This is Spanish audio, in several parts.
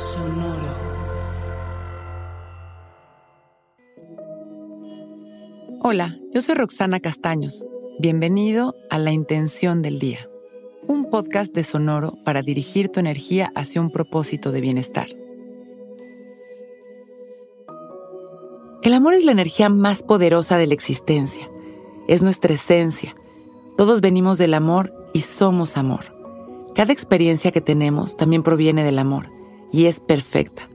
Sonoro. Hola, yo soy Roxana Castaños. Bienvenido a La Intención del Día, un podcast de Sonoro para dirigir tu energía hacia un propósito de bienestar. El amor es la energía más poderosa de la existencia. Es nuestra esencia. Todos venimos del amor y somos amor. Cada experiencia que tenemos también proviene del amor y es perfecta.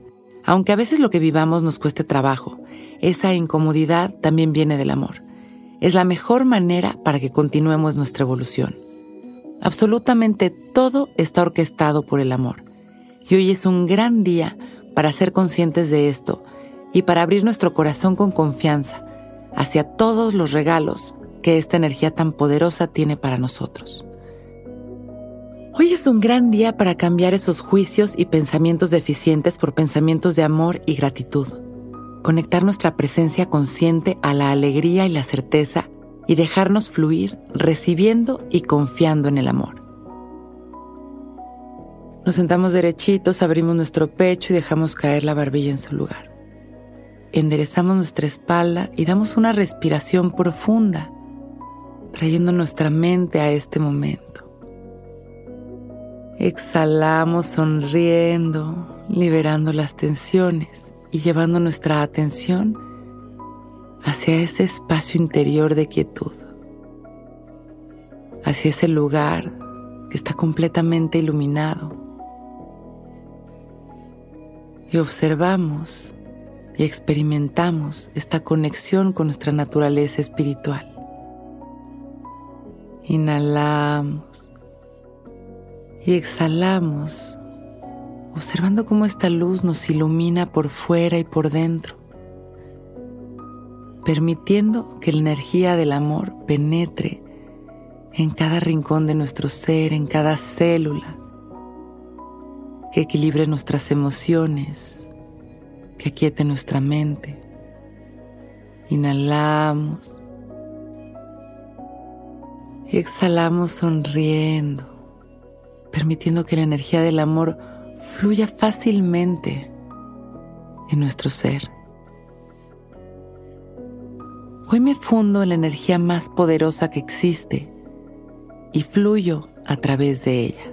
Aunque a veces lo que vivamos nos cueste trabajo, esa incomodidad también viene del amor. Es la mejor manera para que continuemos nuestra evolución. Absolutamente todo está orquestado por el amor. Y hoy es un gran día para ser conscientes de esto y para abrir nuestro corazón con confianza hacia todos los regalos que esta energía tan poderosa tiene para nosotros. Hoy es un gran día para cambiar esos juicios y pensamientos deficientes por pensamientos de amor y gratitud. Conectar nuestra presencia consciente a la alegría y la certeza y dejarnos fluir recibiendo y confiando en el amor. Nos sentamos derechitos, abrimos nuestro pecho y dejamos caer la barbilla en su lugar. Enderezamos nuestra espalda y damos una respiración profunda, trayendo nuestra mente a este momento. Exhalamos sonriendo, liberando las tensiones y llevando nuestra atención hacia ese espacio interior de quietud, hacia ese lugar que está completamente iluminado. Y observamos y experimentamos esta conexión con nuestra naturaleza espiritual. Inhalamos y exhalamos, observando cómo esta luz nos ilumina por fuera y por dentro, permitiendo que la energía del amor penetre en cada rincón de nuestro ser, en cada célula, que equilibre nuestras emociones, que quiete nuestra mente. Inhalamos y exhalamos sonriendo permitiendo que la energía del amor fluya fácilmente en nuestro ser. Hoy me fundo en la energía más poderosa que existe y fluyo a través de ella.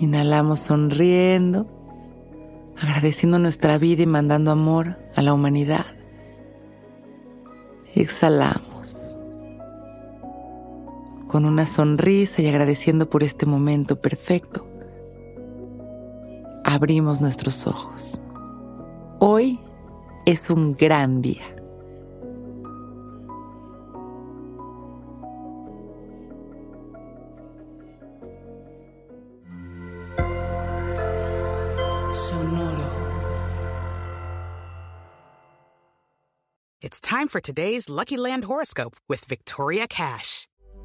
Inhalamos sonriendo, agradeciendo nuestra vida y mandando amor a la humanidad. Exhalamos con una sonrisa y agradeciendo por este momento perfecto, abrimos nuestros ojos. Hoy es un gran día. Sonoro. It's time for today's Lucky Land horoscope with Victoria Cash.